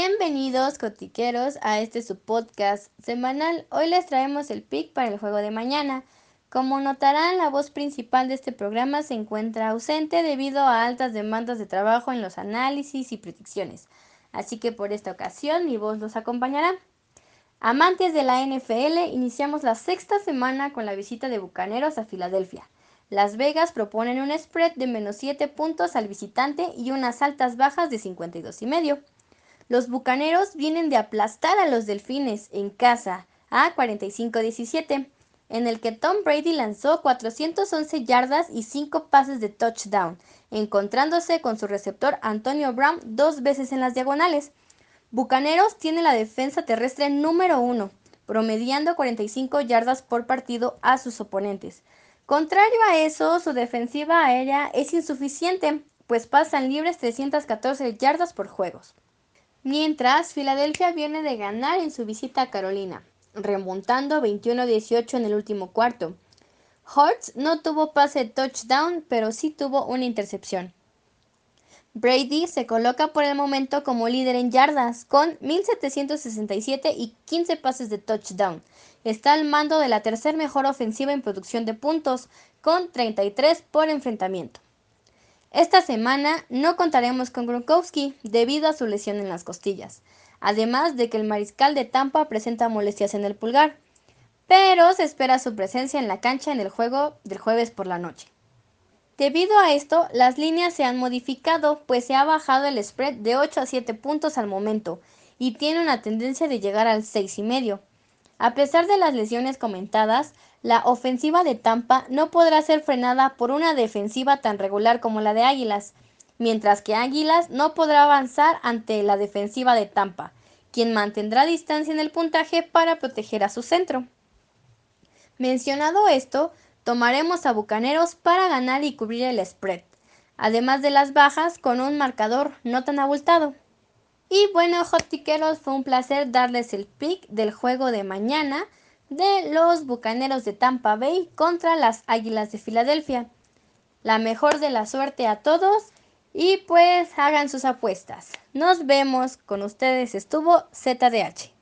Bienvenidos, cotiqueros, a este su podcast semanal. Hoy les traemos el pick para el juego de mañana. Como notarán, la voz principal de este programa se encuentra ausente debido a altas demandas de trabajo en los análisis y predicciones. Así que por esta ocasión mi voz los acompañará. Amantes de la NFL, iniciamos la sexta semana con la visita de Bucaneros a Filadelfia. Las Vegas proponen un spread de menos 7 puntos al visitante y unas altas bajas de 52 y medio. Los Bucaneros vienen de aplastar a los Delfines en casa a 45-17, en el que Tom Brady lanzó 411 yardas y 5 pases de touchdown, encontrándose con su receptor Antonio Brown dos veces en las diagonales. Bucaneros tiene la defensa terrestre número uno, promediando 45 yardas por partido a sus oponentes. Contrario a eso, su defensiva aérea es insuficiente, pues pasan libres 314 yardas por juegos. Mientras, Filadelfia viene de ganar en su visita a Carolina, remontando 21-18 en el último cuarto. Hortz no tuvo pase touchdown, pero sí tuvo una intercepción. Brady se coloca por el momento como líder en yardas, con 1767 y 15 pases de touchdown. Está al mando de la tercer mejor ofensiva en producción de puntos, con 33 por enfrentamiento. Esta semana no contaremos con Gronkowski debido a su lesión en las costillas, además de que el mariscal de Tampa presenta molestias en el pulgar, pero se espera su presencia en la cancha en el juego del jueves por la noche. Debido a esto, las líneas se han modificado, pues se ha bajado el spread de 8 a 7 puntos al momento y tiene una tendencia de llegar al 6,5. A pesar de las lesiones comentadas, la ofensiva de Tampa no podrá ser frenada por una defensiva tan regular como la de Águilas, mientras que Águilas no podrá avanzar ante la defensiva de Tampa, quien mantendrá distancia en el puntaje para proteger a su centro. Mencionado esto, tomaremos a Bucaneros para ganar y cubrir el spread, además de las bajas con un marcador no tan abultado. Y bueno, hottiqueros, fue un placer darles el pick del juego de mañana de los Bucaneros de Tampa Bay contra las Águilas de Filadelfia. La mejor de la suerte a todos y pues hagan sus apuestas. Nos vemos, con ustedes estuvo ZDH.